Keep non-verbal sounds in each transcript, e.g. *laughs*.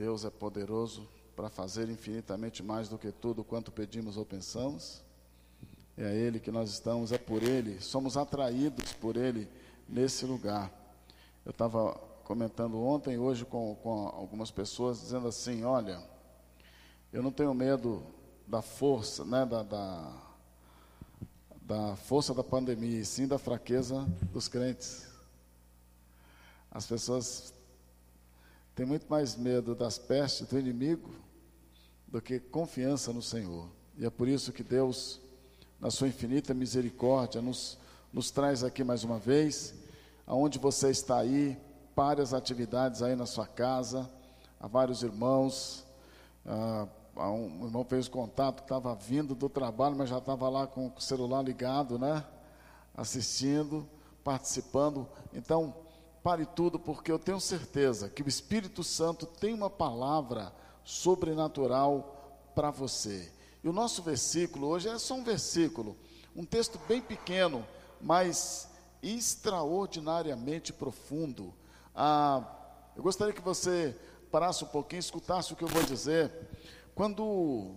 Deus é poderoso para fazer infinitamente mais do que tudo quanto pedimos ou pensamos. É a Ele que nós estamos, é por Ele, somos atraídos por Ele nesse lugar. Eu estava comentando ontem, hoje com, com algumas pessoas, dizendo assim: olha, eu não tenho medo da força, né, da, da, da força da pandemia, e sim da fraqueza dos crentes. As pessoas têm muito mais medo das pestes do inimigo do que confiança no Senhor. E é por isso que Deus, na sua infinita misericórdia, nos, nos traz aqui mais uma vez, aonde você está aí, pare as atividades aí na sua casa, há vários irmãos, ah, um irmão fez contato, estava vindo do trabalho, mas já estava lá com o celular ligado, né? Assistindo, participando. Então, pare tudo, porque eu tenho certeza que o Espírito Santo tem uma palavra sobrenatural para você. E o nosso versículo hoje é só um versículo, um texto bem pequeno, mas extraordinariamente profundo. Ah, eu gostaria que você parasse um pouquinho, escutasse o que eu vou dizer. Quando,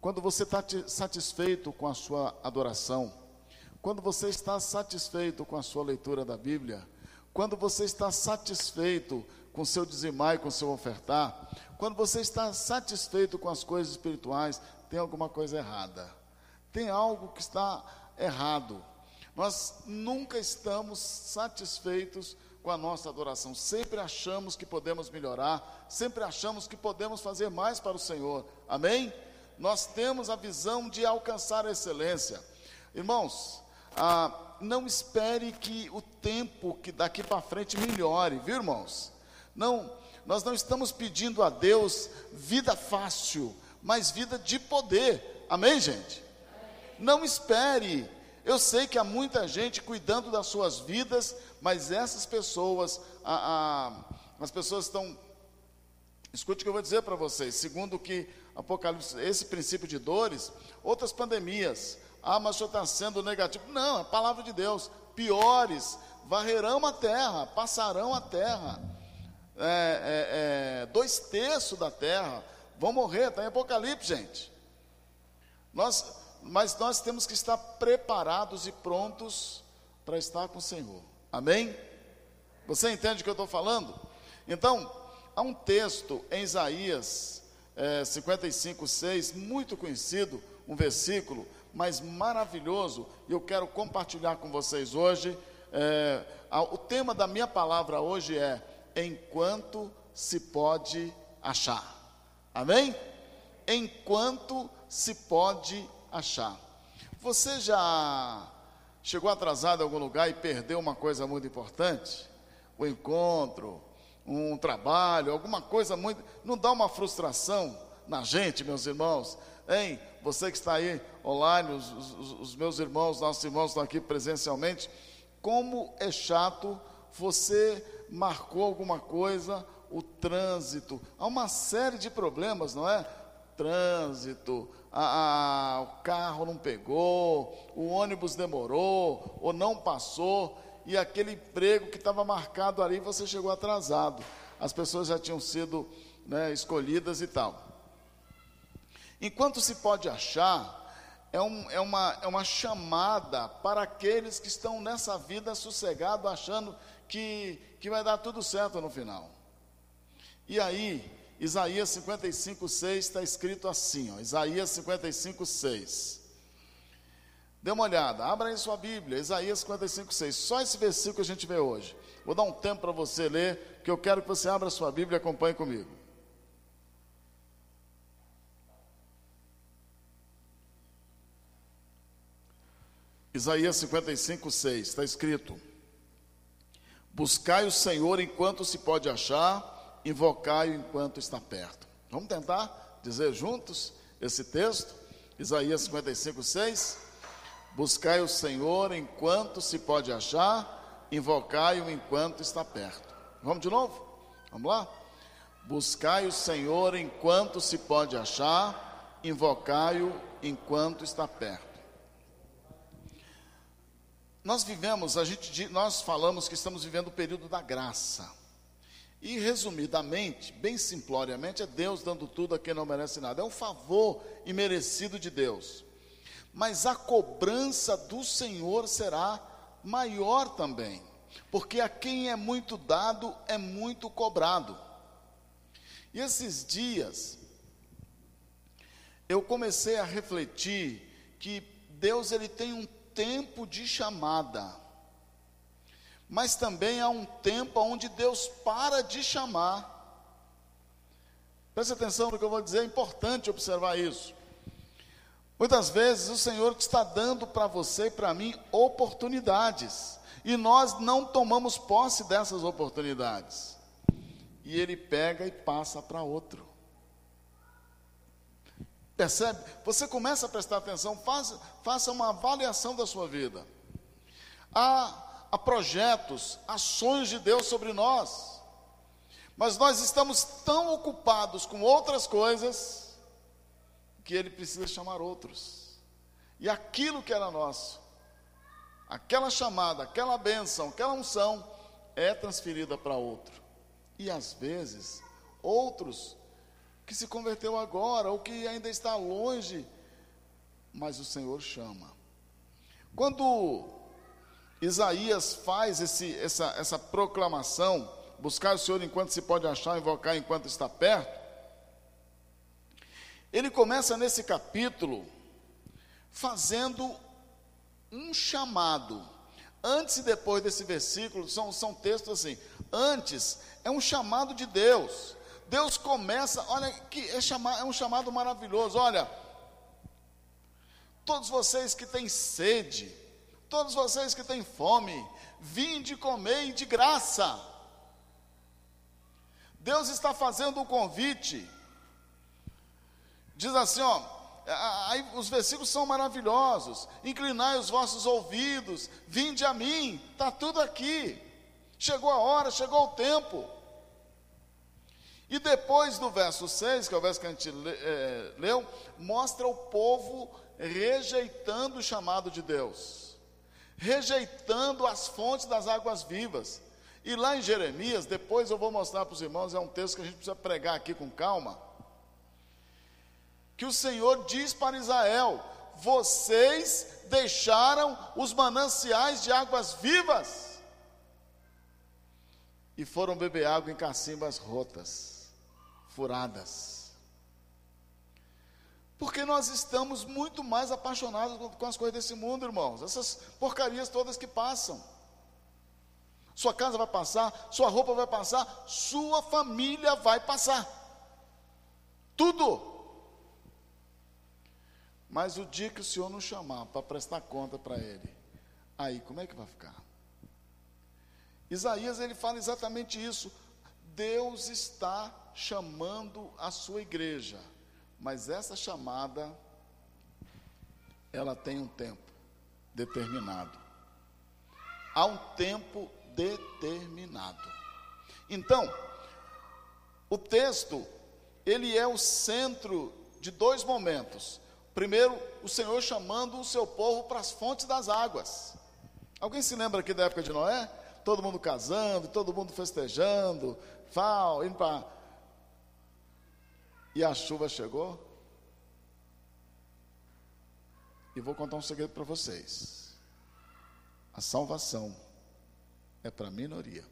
quando você está satisfeito com a sua adoração, quando você está satisfeito com a sua leitura da Bíblia, quando você está satisfeito com seu dizimar e com seu ofertar, quando você está satisfeito com as coisas espirituais, tem alguma coisa errada. Tem algo que está errado. Nós nunca estamos satisfeitos com a nossa adoração. Sempre achamos que podemos melhorar, sempre achamos que podemos fazer mais para o Senhor. Amém? Nós temos a visão de alcançar a excelência. Irmãos, ah, não espere que o tempo que daqui para frente melhore, viu, irmãos? Não, nós não estamos pedindo a Deus vida fácil, mas vida de poder. Amém, gente? Não espere eu sei que há muita gente cuidando das suas vidas, mas essas pessoas, a, a, as pessoas estão. Escute o que eu vou dizer para vocês. Segundo o que Apocalipse, esse princípio de dores, outras pandemias. Ah, mas o senhor está sendo negativo. Não, é a palavra de Deus. Piores, varrerão a terra, passarão a terra. É, é, é, dois terços da terra vão morrer, está em Apocalipse, gente. Nós, mas nós temos que estar preparados e prontos para estar com o Senhor. Amém? Você entende o que eu estou falando? Então, há um texto em Isaías é, 55, 6, muito conhecido, um versículo, mas maravilhoso, e eu quero compartilhar com vocês hoje. É, o tema da minha palavra hoje é: enquanto se pode achar. Amém? Enquanto se pode achar. Você já chegou atrasado em algum lugar e perdeu uma coisa muito importante? O encontro, um trabalho, alguma coisa muito. Não dá uma frustração na gente, meus irmãos? Hein? Você que está aí online, os, os, os meus irmãos, nossos irmãos estão aqui presencialmente. Como é chato você marcou alguma coisa, o trânsito. Há uma série de problemas, não é? Trânsito, a, a, o carro não pegou, o ônibus demorou ou não passou, e aquele emprego que estava marcado ali você chegou atrasado. As pessoas já tinham sido né, escolhidas e tal. Enquanto se pode achar, é, um, é, uma, é uma chamada para aqueles que estão nessa vida sossegado, achando que, que vai dar tudo certo no final. E aí, Isaías 55, 6 está escrito assim, ó, Isaías 55, 6. Dê uma olhada, abra aí sua Bíblia, Isaías 55, 6. Só esse versículo a gente vê hoje. Vou dar um tempo para você ler, que eu quero que você abra sua Bíblia e acompanhe comigo. Isaías 55, 6, está escrito: Buscai o Senhor enquanto se pode achar, invocai-o enquanto está perto. Vamos tentar dizer juntos esse texto? Isaías 55, 6. Buscai o Senhor enquanto se pode achar, invocai-o enquanto está perto. Vamos de novo? Vamos lá? Buscai o Senhor enquanto se pode achar, invocai-o enquanto está perto. Nós vivemos, a gente, nós falamos que estamos vivendo o período da graça. E resumidamente, bem simploriamente, é Deus dando tudo a quem não merece nada. É um favor imerecido de Deus. Mas a cobrança do Senhor será maior também, porque a quem é muito dado é muito cobrado. E esses dias eu comecei a refletir que Deus ele tem um tempo de chamada mas também há um tempo onde Deus para de chamar. Preste atenção no que eu vou dizer, é importante observar isso. Muitas vezes o Senhor está dando para você e para mim oportunidades, e nós não tomamos posse dessas oportunidades. E Ele pega e passa para outro. Percebe? Você começa a prestar atenção, faça, uma avaliação da sua vida. Há a projetos, ações de Deus sobre nós. Mas nós estamos tão ocupados com outras coisas que ele precisa chamar outros. E aquilo que era nosso, aquela chamada, aquela bênção, aquela unção, é transferida para outro. E às vezes, outros que se converteu agora ou que ainda está longe, mas o Senhor chama. Quando Isaías faz esse, essa, essa proclamação: buscar o Senhor enquanto se pode achar, invocar enquanto está perto. Ele começa nesse capítulo fazendo um chamado. Antes e depois desse versículo, são, são textos assim. Antes é um chamado de Deus. Deus começa, olha que é, é um chamado maravilhoso. Olha, todos vocês que têm sede, Todos vocês que têm fome, vinde comer de graça. Deus está fazendo um convite. Diz assim, ó, aí os versículos são maravilhosos. Inclinai os vossos ouvidos, vinde a mim, está tudo aqui. Chegou a hora, chegou o tempo. E depois do verso 6, que é o verso que a gente é, leu, mostra o povo rejeitando o chamado de Deus rejeitando as fontes das águas vivas. E lá em Jeremias, depois eu vou mostrar para os irmãos, é um texto que a gente precisa pregar aqui com calma. Que o Senhor diz para Israel: Vocês deixaram os mananciais de águas vivas e foram beber água em cacimbas rotas, furadas. Porque nós estamos muito mais apaixonados com as coisas desse mundo, irmãos. Essas porcarias todas que passam. Sua casa vai passar, sua roupa vai passar, sua família vai passar. Tudo. Mas o dia que o Senhor nos chamar para prestar conta para Ele, aí como é que vai ficar? Isaías ele fala exatamente isso. Deus está chamando a sua igreja mas essa chamada, ela tem um tempo determinado. Há um tempo determinado. Então, o texto, ele é o centro de dois momentos. Primeiro, o Senhor chamando o seu povo para as fontes das águas. Alguém se lembra aqui da época de Noé? Todo mundo casando, todo mundo festejando, fal, indo para e a chuva chegou. E vou contar um segredo para vocês. A salvação é para a minoria.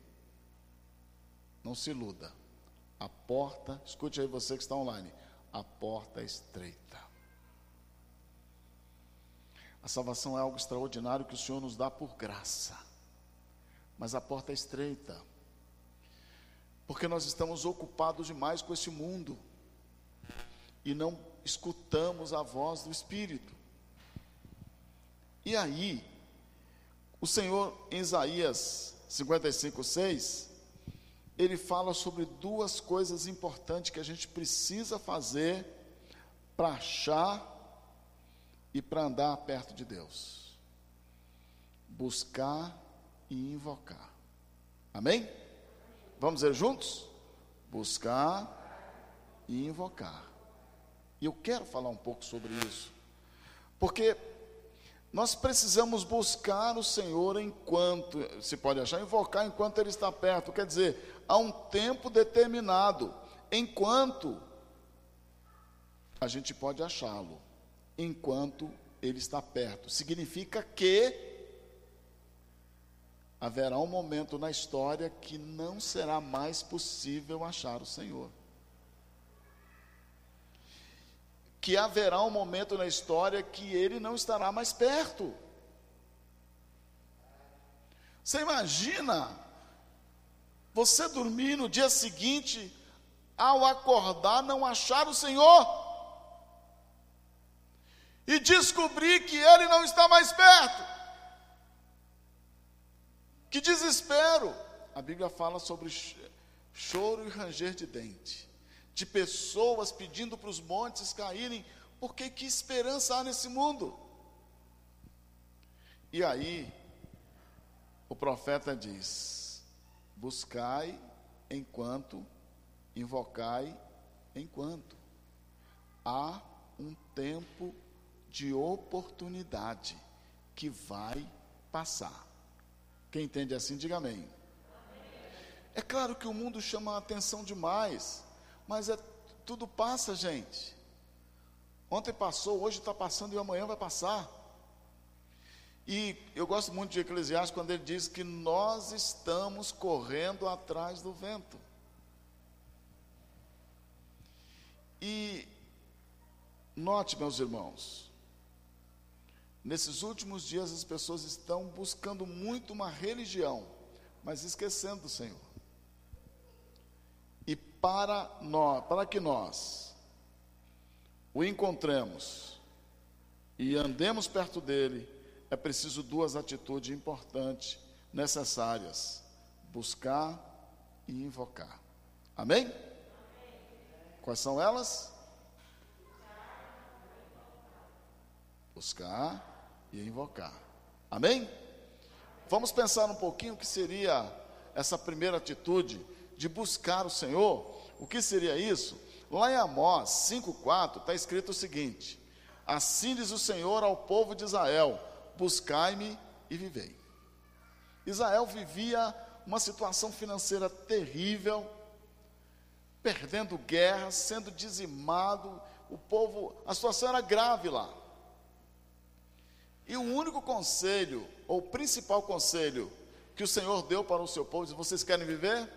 Não se iluda. A porta, escute aí você que está online, a porta é estreita. A salvação é algo extraordinário que o Senhor nos dá por graça. Mas a porta é estreita. Porque nós estamos ocupados demais com esse mundo e não escutamos a voz do Espírito. E aí, o Senhor, em Isaías 55, 6, ele fala sobre duas coisas importantes que a gente precisa fazer para achar e para andar perto de Deus: buscar e invocar. Amém? Vamos dizer juntos? Buscar e invocar. E eu quero falar um pouco sobre isso, porque nós precisamos buscar o Senhor enquanto, se pode achar, invocar enquanto Ele está perto. Quer dizer, a um tempo determinado, enquanto a gente pode achá-lo, enquanto ele está perto. Significa que haverá um momento na história que não será mais possível achar o Senhor. Que haverá um momento na história que ele não estará mais perto. Você imagina você dormir no dia seguinte, ao acordar, não achar o Senhor e descobrir que ele não está mais perto. Que desespero! A Bíblia fala sobre choro e ranger de dente, de pessoas pedindo para os montes caírem, porque que esperança há nesse mundo? E aí, o profeta diz: buscai enquanto, invocai enquanto. Há um tempo de oportunidade que vai passar. Quem entende assim, diga amém. É claro que o mundo chama a atenção demais, mas é, tudo passa, gente. Ontem passou, hoje está passando e amanhã vai passar. E eu gosto muito de Eclesiastes quando ele diz que nós estamos correndo atrás do vento. E note, meus irmãos, Nesses últimos dias as pessoas estão buscando muito uma religião, mas esquecendo do Senhor. Para nós, para que nós o encontremos e andemos perto dele, é preciso duas atitudes importantes, necessárias: buscar e invocar. Amém? Quais são elas? Buscar e invocar. Amém? Vamos pensar um pouquinho o que seria essa primeira atitude de buscar o Senhor. O que seria isso? Lá em Amós 5,4 está escrito o seguinte: Assim diz o Senhor ao povo de Israel: Buscai-me e vivei. Israel vivia uma situação financeira terrível, perdendo guerra, sendo dizimado, o povo, a situação era grave lá. E o único conselho, ou principal conselho, que o Senhor deu para o seu povo, diz: vocês querem viver?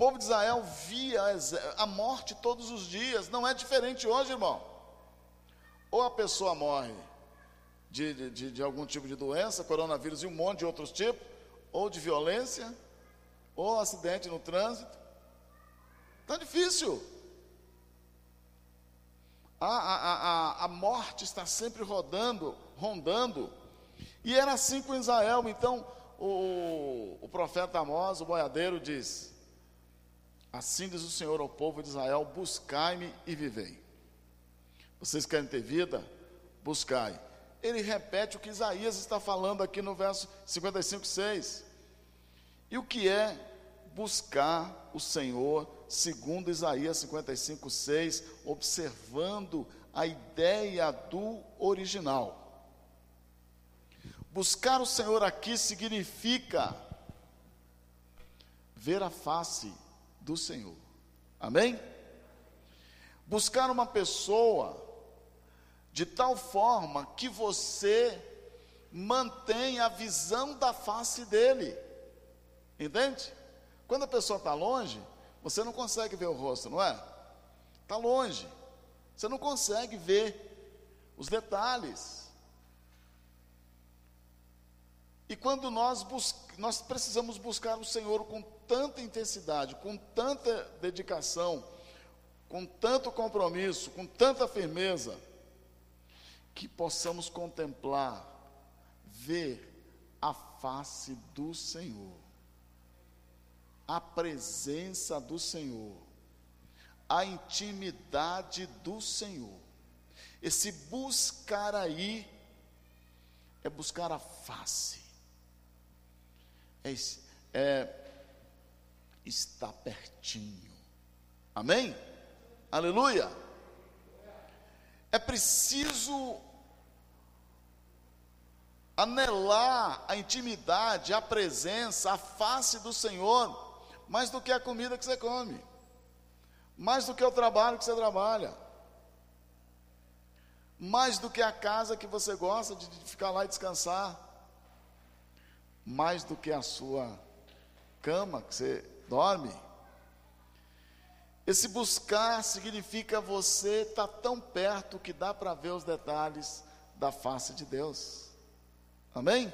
Povo de Israel via a morte todos os dias, não é diferente hoje, irmão. Ou a pessoa morre de, de, de algum tipo de doença, coronavírus e um monte de outros tipos, ou de violência, ou acidente no trânsito. Está difícil. A, a, a, a morte está sempre rodando, rondando. E era assim com Israel. Então, o, o profeta Amós, o boiadeiro, diz: Assim diz o Senhor ao povo de Israel: Buscai-me e vivei. Vocês querem ter vida? Buscai. Ele repete o que Isaías está falando aqui no verso 55, 6. E o que é buscar o Senhor segundo Isaías 55, 6, observando a ideia do original. Buscar o Senhor aqui significa ver a face do Senhor. Amém? Buscar uma pessoa de tal forma que você mantenha a visão da face dele. Entende? Quando a pessoa está longe, você não consegue ver o rosto, não é? Está longe. Você não consegue ver os detalhes. E quando nós, nós precisamos buscar o Senhor com tanta intensidade, com tanta dedicação, com tanto compromisso, com tanta firmeza, que possamos contemplar, ver a face do Senhor a presença do Senhor, a intimidade do Senhor. Esse buscar aí é buscar a face, é, é está pertinho. Amém? Aleluia. É preciso anelar a intimidade, a presença, a face do Senhor, mais do que a comida que você come, mais do que o trabalho que você trabalha, mais do que a casa que você gosta de ficar lá e descansar, mais do que a sua cama que você dorme. Esse buscar significa você estar tá tão perto que dá para ver os detalhes da face de Deus. Amém?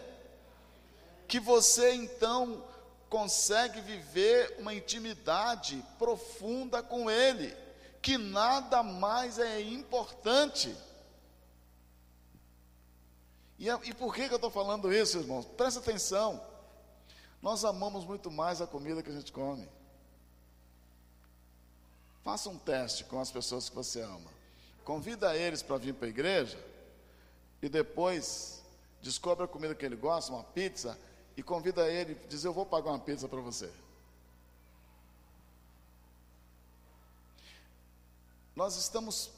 Que você então consegue viver uma intimidade profunda com Ele, que nada mais é importante. E, e por que, que eu estou falando isso, irmãos? Presta atenção. Nós amamos muito mais a comida que a gente come. Faça um teste com as pessoas que você ama. Convida eles para vir para a igreja e depois descobre a comida que ele gosta, uma pizza, e convida ele, diz: Eu vou pagar uma pizza para você. Nós estamos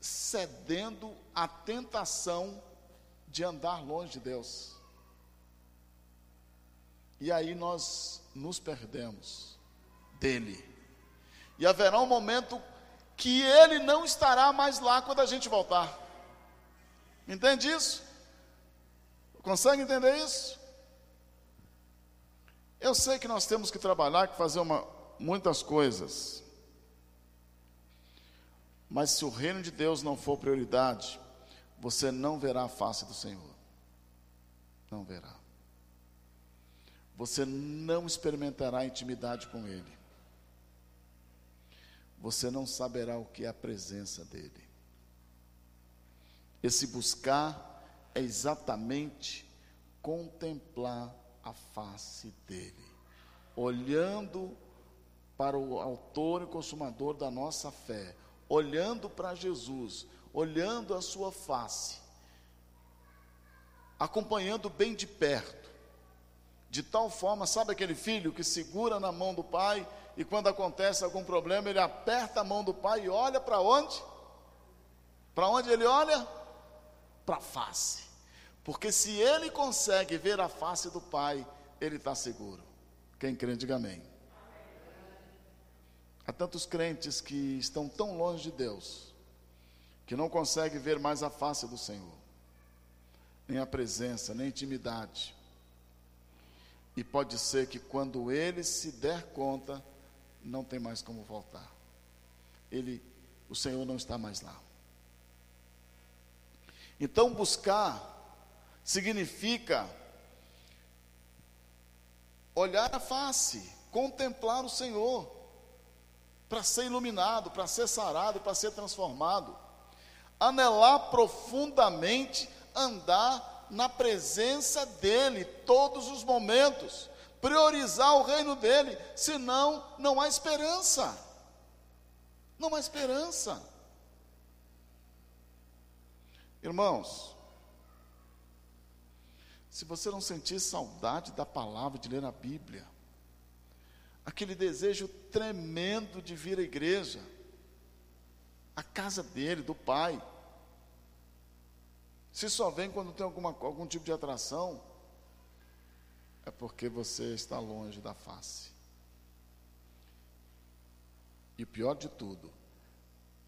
cedendo à tentação de andar longe de Deus. E aí nós nos perdemos dele. E haverá um momento que ele não estará mais lá quando a gente voltar. Entende isso? Consegue entender isso? Eu sei que nós temos que trabalhar, que fazer uma, muitas coisas. Mas se o reino de Deus não for prioridade, você não verá a face do Senhor. Não verá. Você não experimentará intimidade com Ele você não saberá o que é a presença dele. Esse buscar é exatamente contemplar a face dele, olhando para o autor e consumador da nossa fé, olhando para Jesus, olhando a sua face, acompanhando bem de perto, de tal forma, sabe aquele filho que segura na mão do pai e quando acontece algum problema, ele aperta a mão do pai e olha para onde? Para onde ele olha? Para a face. Porque se ele consegue ver a face do pai, ele está seguro. Quem crê, diga amém. Há tantos crentes que estão tão longe de Deus, que não conseguem ver mais a face do Senhor, nem a presença, nem a intimidade. E pode ser que quando ele se der conta, não tem mais como voltar. Ele, o Senhor não está mais lá. Então buscar significa olhar a face, contemplar o Senhor, para ser iluminado, para ser sarado, para ser transformado, anelar profundamente, andar na presença dEle todos os momentos priorizar o reino dele, senão não há esperança. Não há esperança. Irmãos, se você não sentir saudade da palavra, de ler a Bíblia, aquele desejo tremendo de vir à igreja, a casa dele, do Pai, se só vem quando tem alguma, algum tipo de atração, é porque você está longe da face. E o pior de tudo,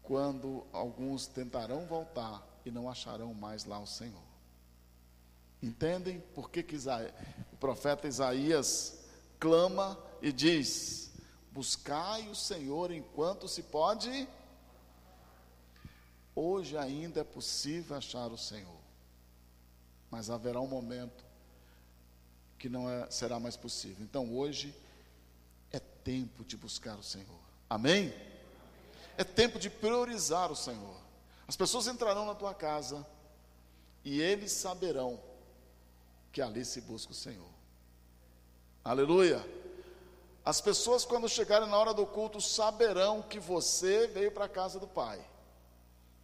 quando alguns tentarão voltar e não acharão mais lá o Senhor. Entendem por que, que Isaías, o profeta Isaías clama e diz: Buscai o Senhor enquanto se pode. Hoje ainda é possível achar o Senhor, mas haverá um momento que não é, será mais possível. Então hoje é tempo de buscar o Senhor. Amém? É tempo de priorizar o Senhor. As pessoas entrarão na tua casa e eles saberão que ali se busca o Senhor. Aleluia. As pessoas, quando chegarem na hora do culto, saberão que você veio para a casa do Pai.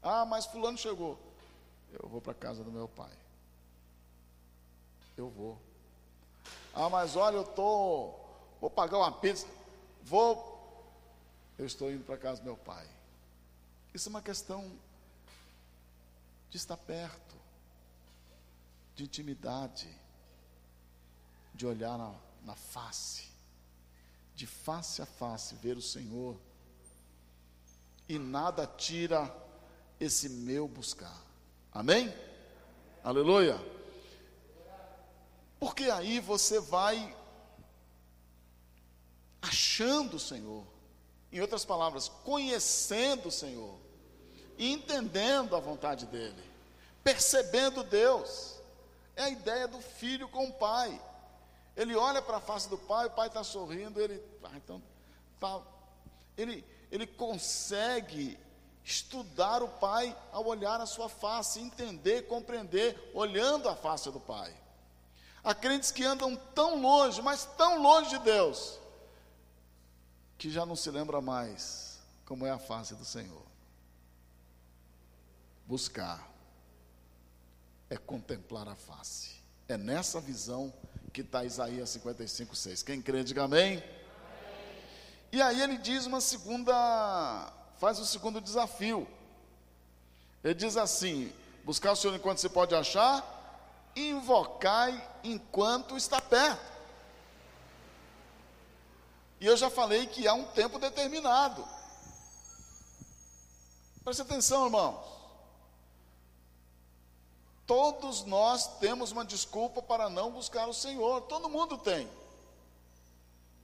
Ah, mas Fulano chegou. Eu vou para a casa do meu Pai. Eu vou. Ah, mas olha, eu tô, vou pagar uma pizza, vou, eu estou indo para casa do meu pai. Isso é uma questão de estar perto, de intimidade, de olhar na, na face, de face a face, ver o Senhor. E nada tira esse meu buscar. Amém? Aleluia. Porque aí você vai achando o Senhor. Em outras palavras, conhecendo o Senhor e entendendo a vontade dele, percebendo Deus. É a ideia do filho com o pai. Ele olha para a face do pai, o pai está sorrindo, ele, ah, então, tá, ele, ele consegue estudar o pai ao olhar a sua face, entender, compreender, olhando a face do pai. Há crentes que andam tão longe, mas tão longe de Deus, que já não se lembra mais como é a face do Senhor. Buscar é contemplar a face. É nessa visão que está Isaías 55, 6. Quem crê, diga amém. amém. E aí ele diz uma segunda, faz o segundo desafio. Ele diz assim: buscar o Senhor enquanto se pode achar, invocai enquanto está perto. E eu já falei que há um tempo determinado. Preste atenção, irmãos. Todos nós temos uma desculpa para não buscar o Senhor. Todo mundo tem.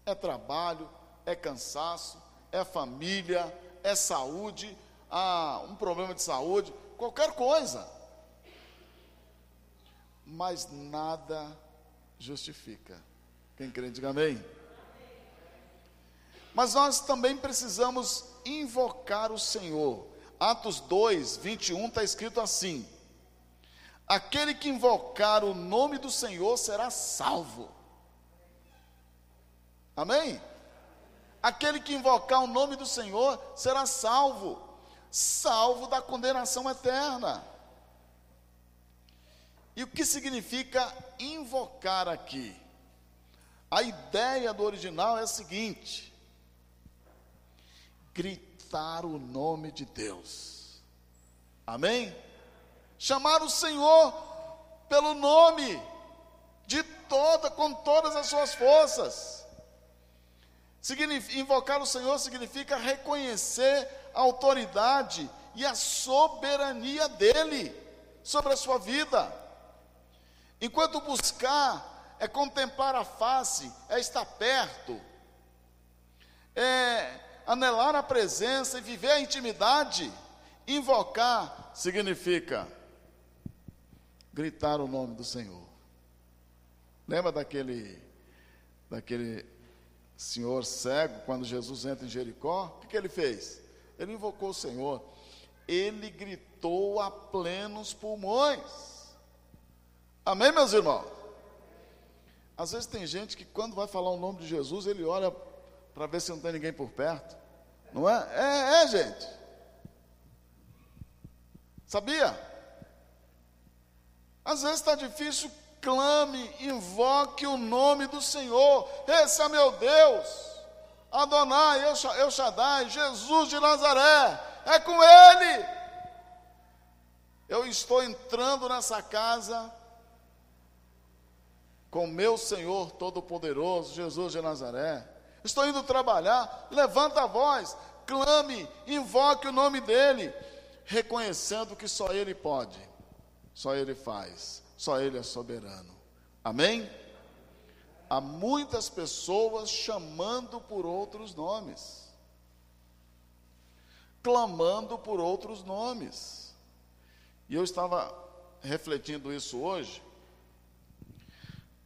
É trabalho, é cansaço, é família, é saúde, há um problema de saúde, qualquer coisa. Mas nada justifica. Quem crê, diga amém. Mas nós também precisamos invocar o Senhor. Atos 2, 21 está escrito assim: Aquele que invocar o nome do Senhor será salvo. Amém? Aquele que invocar o nome do Senhor será salvo, salvo da condenação eterna. E o que significa invocar aqui? A ideia do original é a seguinte: gritar o nome de Deus. Amém? Chamar o Senhor pelo nome de toda, com todas as suas forças. Invocar o Senhor significa reconhecer a autoridade e a soberania dele sobre a sua vida. Enquanto buscar é contemplar a face, é estar perto, é anelar a presença e viver a intimidade. Invocar significa gritar o nome do Senhor. Lembra daquele daquele senhor cego quando Jesus entra em Jericó? O que, ele fez? Ele invocou o Senhor. Ele gritou a plenos pulmões. Amém, meus irmãos? Às vezes tem gente que quando vai falar o nome de Jesus, ele olha para ver se não tem ninguém por perto. Não é? É, é gente. Sabia? Às vezes está difícil, clame, invoque o nome do Senhor. Esse é meu Deus. Adonai, El Shaddai, Jesus de Nazaré. É com Ele. Eu estou entrando nessa casa com meu Senhor Todo-Poderoso, Jesus de Nazaré estou indo trabalhar, levanta a voz, clame, invoque o nome dEle, reconhecendo que só Ele pode, só Ele faz, só Ele é soberano. Amém? Há muitas pessoas chamando por outros nomes, clamando por outros nomes. E eu estava refletindo isso hoje.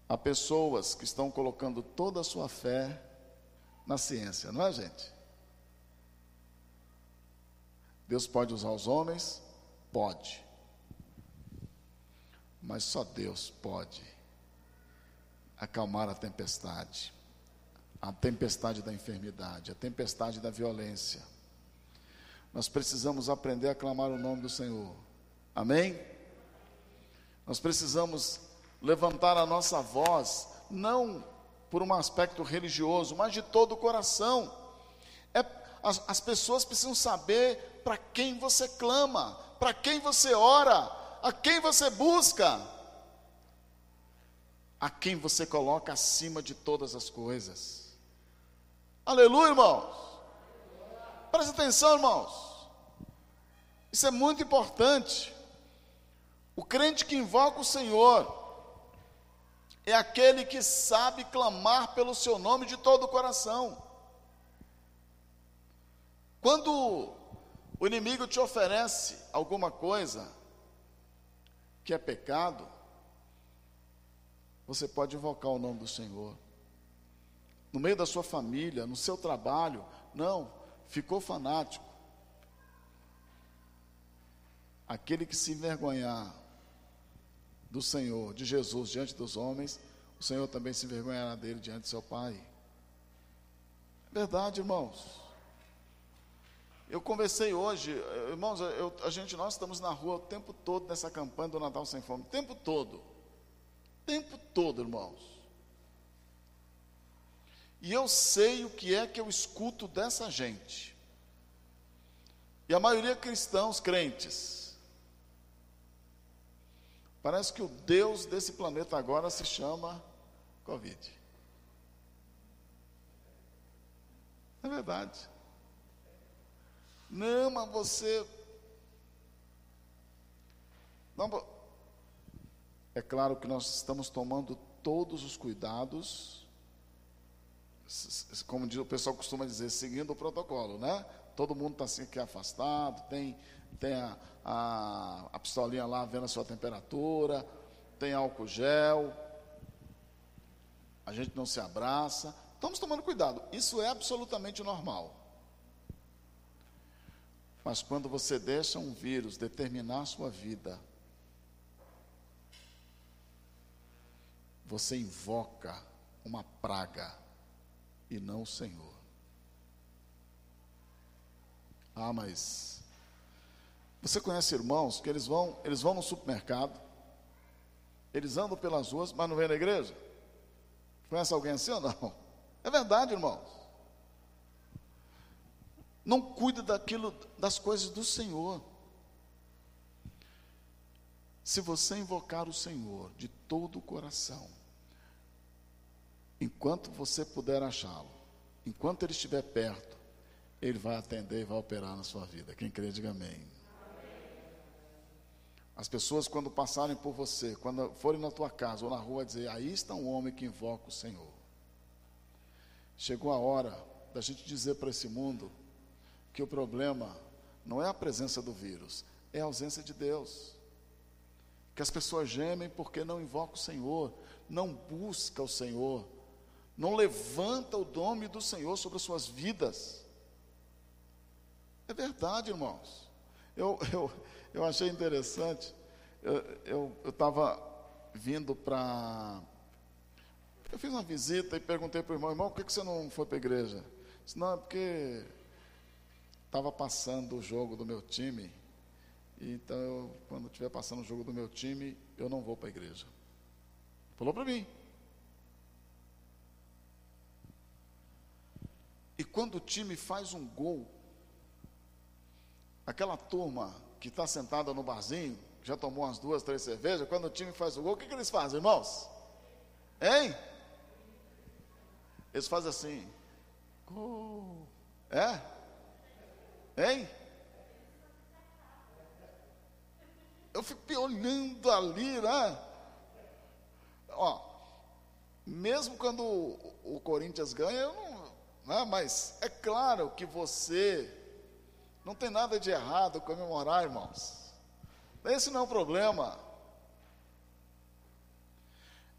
Há pessoas que estão colocando toda a sua fé na ciência, não é, gente? Deus pode usar os homens? Pode. Mas só Deus pode acalmar a tempestade, a tempestade da enfermidade, a tempestade da violência. Nós precisamos aprender a clamar o nome do Senhor. Amém? Nós precisamos levantar a nossa voz, não por um aspecto religioso, mas de todo o coração. É, as, as pessoas precisam saber para quem você clama, para quem você ora, a quem você busca. a quem você coloca acima de todas as coisas. Aleluia, irmãos. Preste atenção, irmãos. Isso é muito importante. O crente que invoca o Senhor é aquele que sabe clamar pelo seu nome de todo o coração. Quando o inimigo te oferece alguma coisa que é pecado, você pode invocar o nome do Senhor. No meio da sua família, no seu trabalho, não, ficou fanático. Aquele que se envergonhar do Senhor, de Jesus diante dos homens, o Senhor também se envergonhará dele diante de seu Pai. É verdade, irmãos. Eu conversei hoje, irmãos, eu, a gente, nós estamos na rua o tempo todo nessa campanha do Natal Sem Fome, o tempo todo. O tempo todo, irmãos. E eu sei o que é que eu escuto dessa gente. E a maioria cristãos, crentes. Parece que o Deus desse planeta agora se chama Covid. É verdade. Não, mas você. Não, é claro que nós estamos tomando todos os cuidados, como o pessoal costuma dizer, seguindo o protocolo, né? Todo mundo está assim aqui afastado, tem, tem a, a, a pistolinha lá vendo a sua temperatura, tem álcool gel, a gente não se abraça. Estamos tomando cuidado. Isso é absolutamente normal. Mas quando você deixa um vírus determinar sua vida, você invoca uma praga e não o Senhor. Ah, mas você conhece irmãos que eles vão, eles vão no supermercado, eles andam pelas ruas, mas não vêm na igreja? Conhece alguém assim ou não? É verdade, irmãos não cuida daquilo, das coisas do Senhor. Se você invocar o Senhor de todo o coração, enquanto você puder achá-lo, enquanto ele estiver perto, ele vai atender e vai operar na sua vida. Quem crê, diga amém. As pessoas, quando passarem por você, quando forem na tua casa ou na rua, dizer: Aí está um homem que invoca o Senhor. Chegou a hora da gente dizer para esse mundo que o problema não é a presença do vírus, é a ausência de Deus. Que as pessoas gemem porque não invocam o Senhor, não busca o Senhor, não levanta o nome do Senhor sobre as suas vidas. É verdade, irmãos. Eu, *laughs* eu, eu achei interessante. Eu estava eu, eu vindo para. Eu fiz uma visita e perguntei para o irmão: irmão, por que, que você não foi para a igreja? Disse, não, é porque estava passando o jogo do meu time, então eu, quando estiver passando o jogo do meu time, eu não vou para a igreja. Falou para mim. E quando o time faz um gol, aquela turma que está sentada no barzinho, já tomou umas duas, três cervejas, quando o time faz o gol, o que, que eles fazem, irmãos? Hein? Eles fazem assim. Gol. É? Hein? Eu fiquei olhando ali, né? Ó, mesmo quando o, o Corinthians ganha, eu não, né? mas é claro que você não tem nada de errado comemorar, irmãos. Esse não é o problema.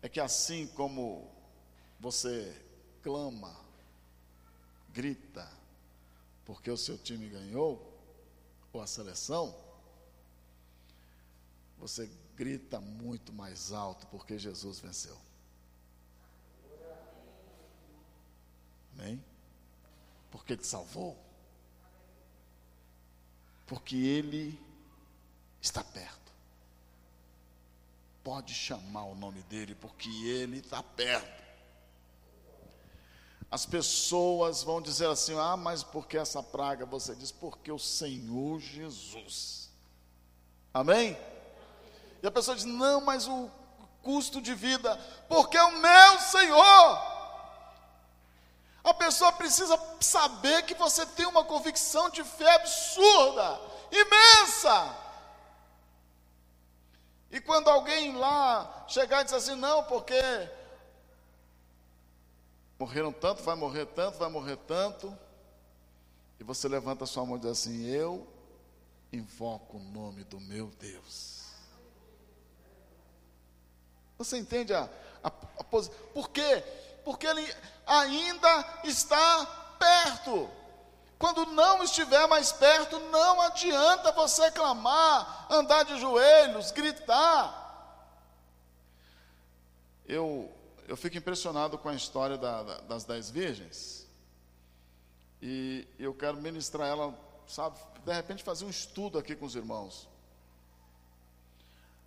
É que assim como você clama, grita, porque o seu time ganhou, ou a seleção, você grita muito mais alto porque Jesus venceu. Amém? Porque Ele salvou. Porque Ele está perto. Pode chamar o nome dele, porque Ele está perto. As pessoas vão dizer assim: ah, mas por que essa praga? Você diz: porque o Senhor Jesus. Amém? E a pessoa diz: não, mas o custo de vida, porque é o meu Senhor. A pessoa precisa saber que você tem uma convicção de fé absurda, imensa. E quando alguém lá chegar e dizer assim, não, porque morreram tanto, vai morrer tanto, vai morrer tanto, e você levanta a sua mão e diz assim: Eu invoco o nome do meu Deus. Você entende a, a, a posição? Por quê? Porque ele ainda está perto. Quando não estiver mais perto, não adianta você clamar, andar de joelhos, gritar. Eu, eu fico impressionado com a história da, da, das dez virgens. E eu quero ministrar ela, sabe, de repente fazer um estudo aqui com os irmãos.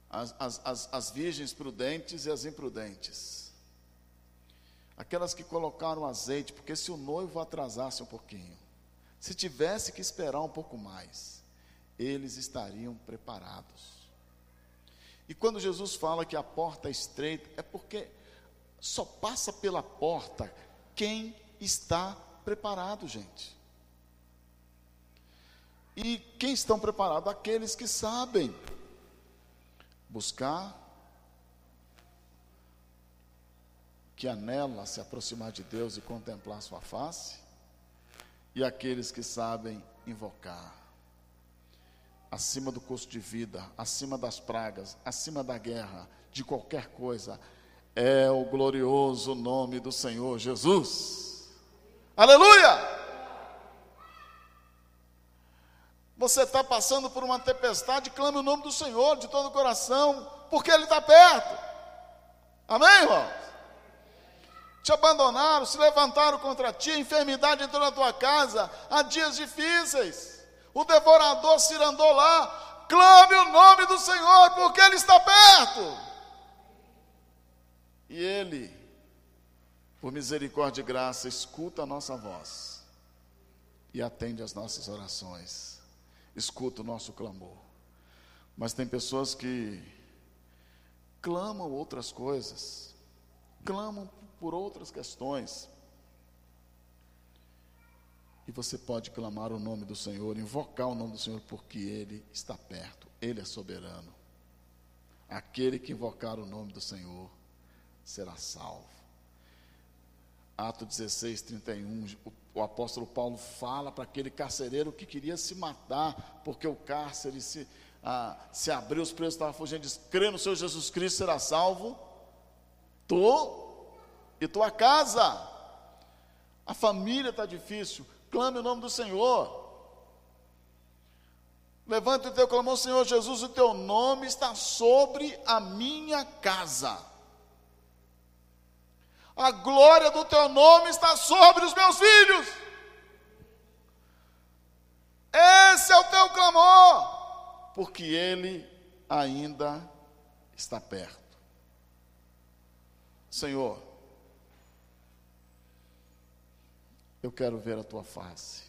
As, as, as, as virgens prudentes e as imprudentes. Aquelas que colocaram azeite, porque se o noivo atrasasse um pouquinho, se tivesse que esperar um pouco mais, eles estariam preparados. E quando Jesus fala que a porta é estreita, é porque só passa pela porta quem está preparado, gente. E quem estão preparados? Aqueles que sabem buscar, que anela se aproximar de Deus e contemplar sua face, e aqueles que sabem invocar, acima do custo de vida, acima das pragas, acima da guerra, de qualquer coisa, é o glorioso nome do Senhor Jesus. Aleluia! Você está passando por uma tempestade, clame o nome do Senhor de todo o coração, porque Ele está perto. Amém, irmão? te abandonaram, se levantaram contra ti, a enfermidade entrou na tua casa, há dias difíceis. O devorador se andou lá, clame o nome do Senhor, porque Ele está perto. E Ele, por misericórdia e graça, escuta a nossa voz e atende as nossas orações, escuta o nosso clamor. Mas tem pessoas que clamam outras coisas, clamam por outras questões. E você pode clamar o nome do Senhor, invocar o nome do Senhor, porque Ele está perto, Ele é soberano. Aquele que invocar o nome do Senhor será salvo. Ato 16, 31, o, apóstolo Paulo fala para aquele carcereiro que queria se matar, porque o cárcere se, ah, se abriu, os presos estavam fugindo, diz: crê no Senhor Jesus Cristo, será salvo. Tu e tua casa. A família está difícil, clame o nome do Senhor. Levante o teu clamor, Senhor Jesus, o teu nome está sobre a minha casa. A glória do teu nome está sobre os meus filhos. Esse é o teu clamor, porque ele ainda está perto. Senhor, Eu quero ver a tua face.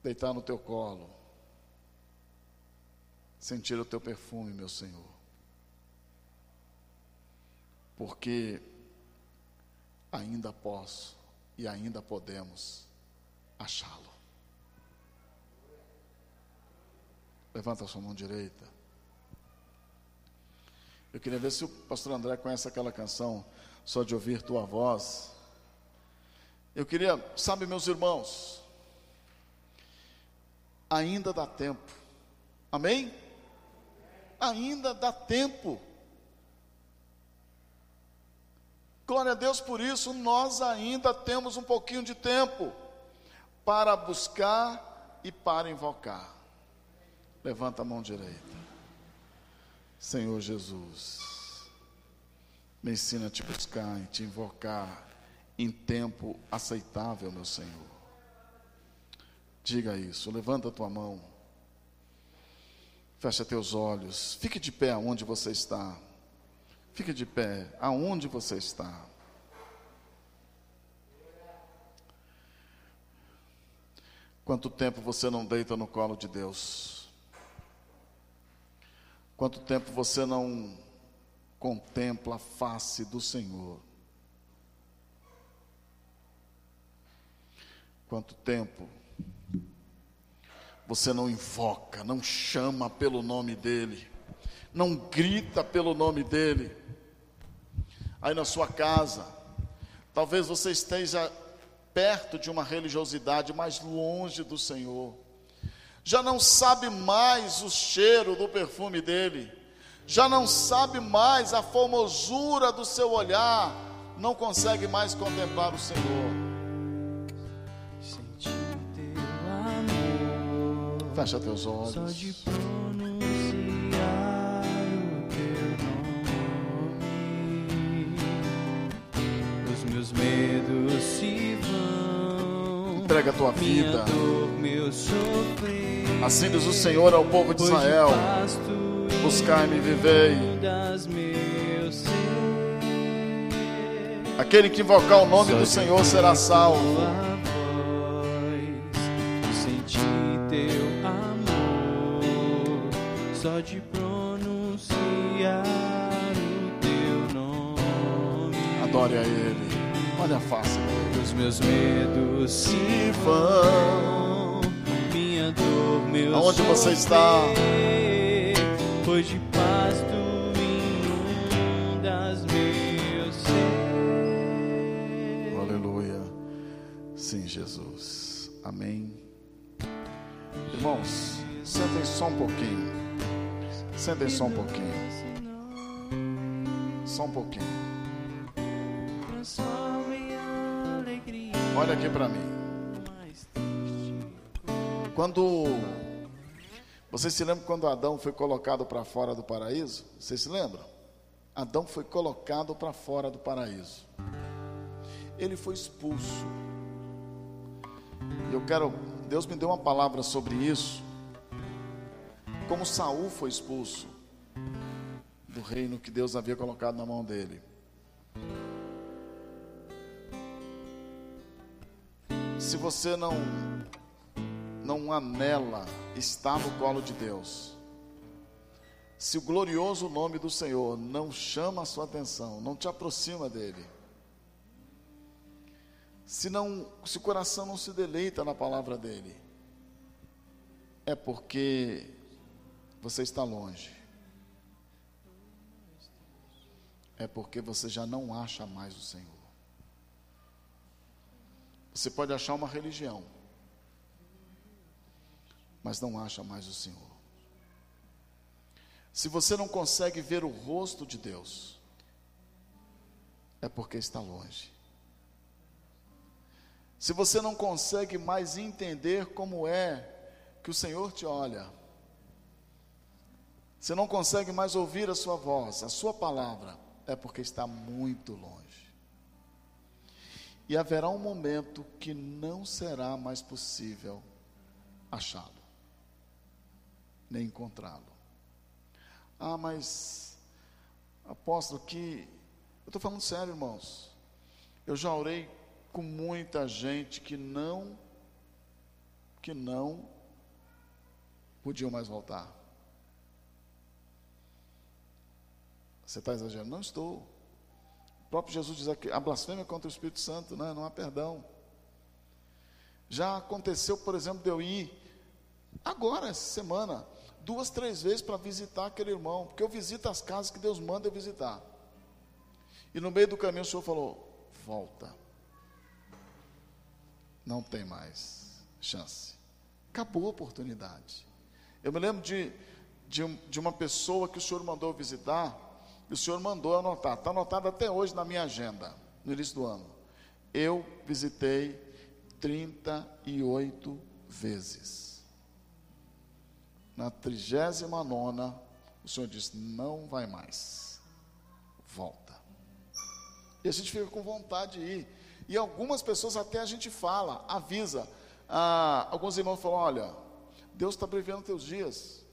Deitar no teu colo. Sentir o teu perfume, meu Senhor. Porque ainda posso e ainda podemos achá-lo. Levanta a sua mão direita. Eu queria ver se o pastor André conhece aquela canção, só de ouvir tua voz. Eu queria, sabe, meus irmãos, ainda dá tempo, amém? Ainda dá tempo. Glória a Deus por isso, nós ainda temos um pouquinho de tempo para buscar e para invocar. Levanta a mão direita. Senhor Jesus, me ensina a te buscar e te invocar em tempo aceitável, meu Senhor. Diga isso, levanta a tua mão. Fecha teus olhos. Fique de pé aonde você está. Fique de pé aonde você está. Quanto tempo você não deita no colo de Deus? Quanto tempo você não contempla a face do Senhor? Quanto tempo você não invoca, não chama pelo nome dEle, não grita pelo nome dEle? Aí na sua casa, talvez você esteja perto de uma religiosidade, mas longe do Senhor já não sabe mais o cheiro do perfume dele, já não sabe mais a formosura do seu olhar, não consegue mais contemplar o Senhor. Sentir teu amor, fecha teus olhos. Meus medos se vão. Entrega a tua vida. Dor, meu sofrer Assim diz o Senhor ao povo de Israel: Buscai-me e vivei. Aquele que invocar o nome do Senhor será salvo. Só de pronunciar o teu nome. Adore a Ele. Olha a face. Os meus medos se vão dor, meu Aonde você está? Pois de paz tu inundas meu ser. Aleluia. Sim, Jesus. Amém. Irmãos, sentem só um pouquinho. Sentem só um pouquinho. Só um pouquinho. Olha aqui para mim. Quando vocês se lembram quando Adão foi colocado para fora do paraíso? Vocês se lembram? Adão foi colocado para fora do paraíso. Ele foi expulso. Eu quero, Deus me deu uma palavra sobre isso. Como Saul foi expulso do reino que Deus havia colocado na mão dele. Se você não não anela estar no colo de Deus, se o glorioso nome do Senhor não chama a sua atenção, não te aproxima dele, se não, se o coração não se deleita na palavra dele, é porque você está longe. É porque você já não acha mais o Senhor. Você pode achar uma religião mas não acha mais o Senhor. Se você não consegue ver o rosto de Deus, é porque está longe. Se você não consegue mais entender como é que o Senhor te olha, você não consegue mais ouvir a sua voz, a sua palavra, é porque está muito longe. E haverá um momento que não será mais possível achá-lo nem encontrá-lo. Ah, mas, apóstolo, que. Eu estou falando sério, irmãos. Eu já orei com muita gente que não, que não podiam mais voltar. Você está exagerando? Não estou. O próprio Jesus diz aqui, a blasfêmia contra o Espírito Santo, né? não há perdão. Já aconteceu, por exemplo, de eu ir, agora, essa semana, duas, três vezes para visitar aquele irmão, porque eu visito as casas que Deus manda eu visitar. E no meio do caminho o Senhor falou: volta. Não tem mais chance. Acabou a oportunidade. Eu me lembro de, de, de uma pessoa que o Senhor mandou visitar, e o Senhor mandou anotar, está anotado até hoje na minha agenda, no início do ano. Eu visitei 38 vezes. Na trigésima nona, o Senhor disse: não vai mais, volta. E a gente fica com vontade de ir. E algumas pessoas até a gente fala, avisa. Ah, alguns irmãos falam: olha, Deus está abreviando teus dias.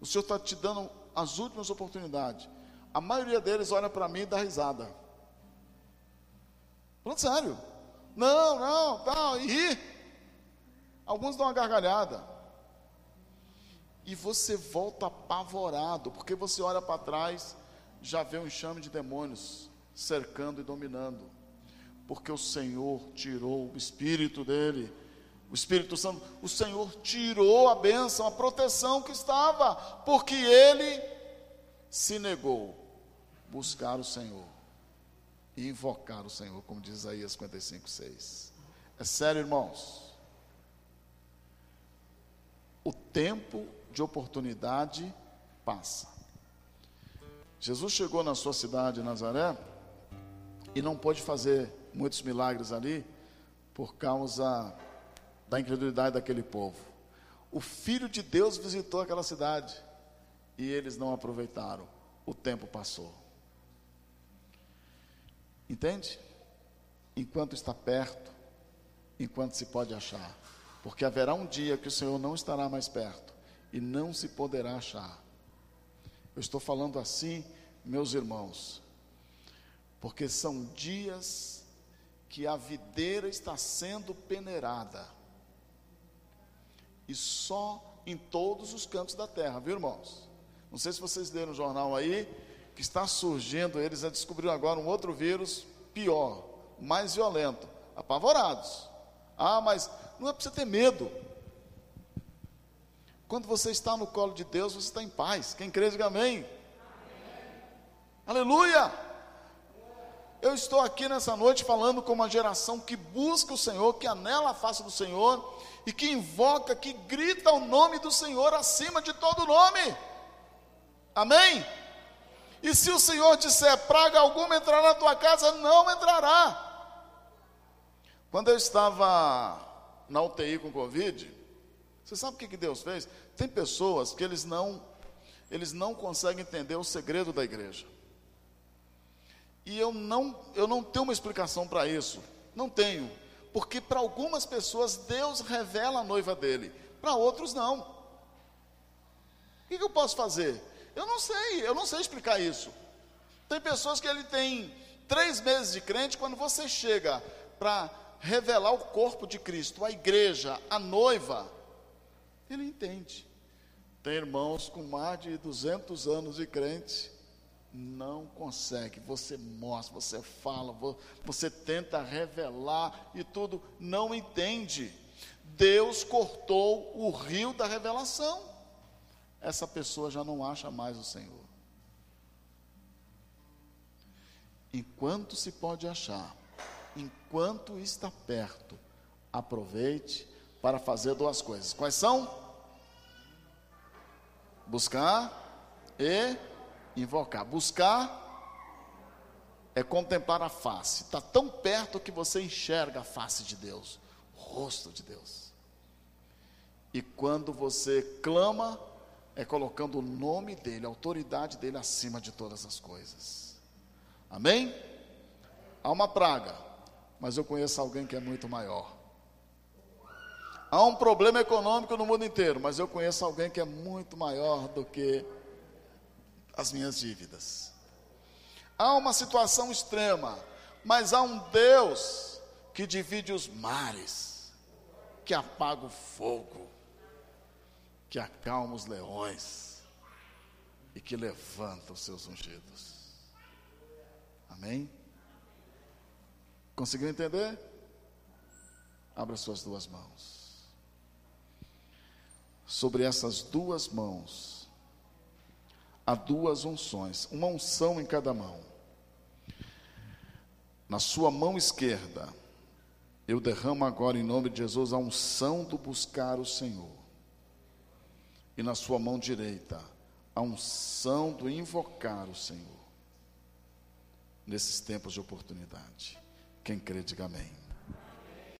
O Senhor está te dando as últimas oportunidades. A maioria deles olha para mim e dá risada. Falando sério. Não, não, tal, e ri. Alguns dão uma gargalhada. e você volta apavorado, porque você olha para trás, já vê um enxame de demônios cercando e dominando, porque o Senhor tirou o espírito dele, o Espírito Santo, o Senhor tirou a bênção, a proteção que estava, porque ele se negou buscar o Senhor e invocar o Senhor, como diz Isaías 55, 6. É sério, irmãos. O tempo de oportunidade passa. Jesus chegou na sua cidade, Nazaré, e não pôde fazer muitos milagres ali por causa da incredulidade daquele povo. O Filho de Deus visitou aquela cidade e eles não aproveitaram. O tempo passou. Entende? Enquanto está perto, enquanto se pode achar. Porque haverá um dia que o Senhor não estará mais perto e não se poderá achar. Eu estou falando assim, meus irmãos, porque são dias que a videira está sendo peneirada. E só em todos os cantos da terra, viu, irmãos? Não sei se vocês leram no jornal aí, que está surgindo, eles já descobriram agora um outro vírus pior, mais violento, apavorados. Ah, mas não é para você ter medo. Quando você está no colo de Deus, você está em paz. Quem crê, diga amém. amém. Aleluia! Eu estou aqui nessa noite falando com uma geração que busca o Senhor, que anela a face do Senhor e que invoca, que grita o nome do Senhor acima de todo nome. Amém? E se o Senhor disser praga alguma entrar na tua casa, não entrará. Quando eu estava na UTI com Covid, você sabe o que, que Deus fez? Tem pessoas que eles não, eles não conseguem entender o segredo da igreja. E eu não, eu não tenho uma explicação para isso. Não tenho. Porque para algumas pessoas Deus revela a noiva dele, para outros não. O que, que eu posso fazer? Eu não sei, eu não sei explicar isso. Tem pessoas que ele tem três meses de crente, quando você chega para revelar o corpo de Cristo, a igreja, a noiva, ele entende. Tem irmãos com mais de 200 anos de crente, não consegue. Você mostra, você fala, você tenta revelar e tudo, não entende. Deus cortou o rio da revelação. Essa pessoa já não acha mais o Senhor. Enquanto se pode achar, enquanto está perto, aproveite para fazer duas coisas. Quais são? Buscar e invocar. Buscar é contemplar a face. Está tão perto que você enxerga a face de Deus, o rosto de Deus. E quando você clama, é colocando o nome dele, a autoridade dele acima de todas as coisas. Amém? Há uma praga, mas eu conheço alguém que é muito maior. Há um problema econômico no mundo inteiro, mas eu conheço alguém que é muito maior do que as minhas dívidas. Há uma situação extrema, mas há um Deus que divide os mares, que apaga o fogo, que acalma os leões e que levanta os seus ungidos. Amém? Conseguiu entender? Abra suas duas mãos. Sobre essas duas mãos, há duas unções, uma unção em cada mão. Na sua mão esquerda, eu derramo agora em nome de Jesus a unção do buscar o Senhor. E na sua mão direita, a unção do invocar o Senhor. Nesses tempos de oportunidade. Quem crê, diga amém.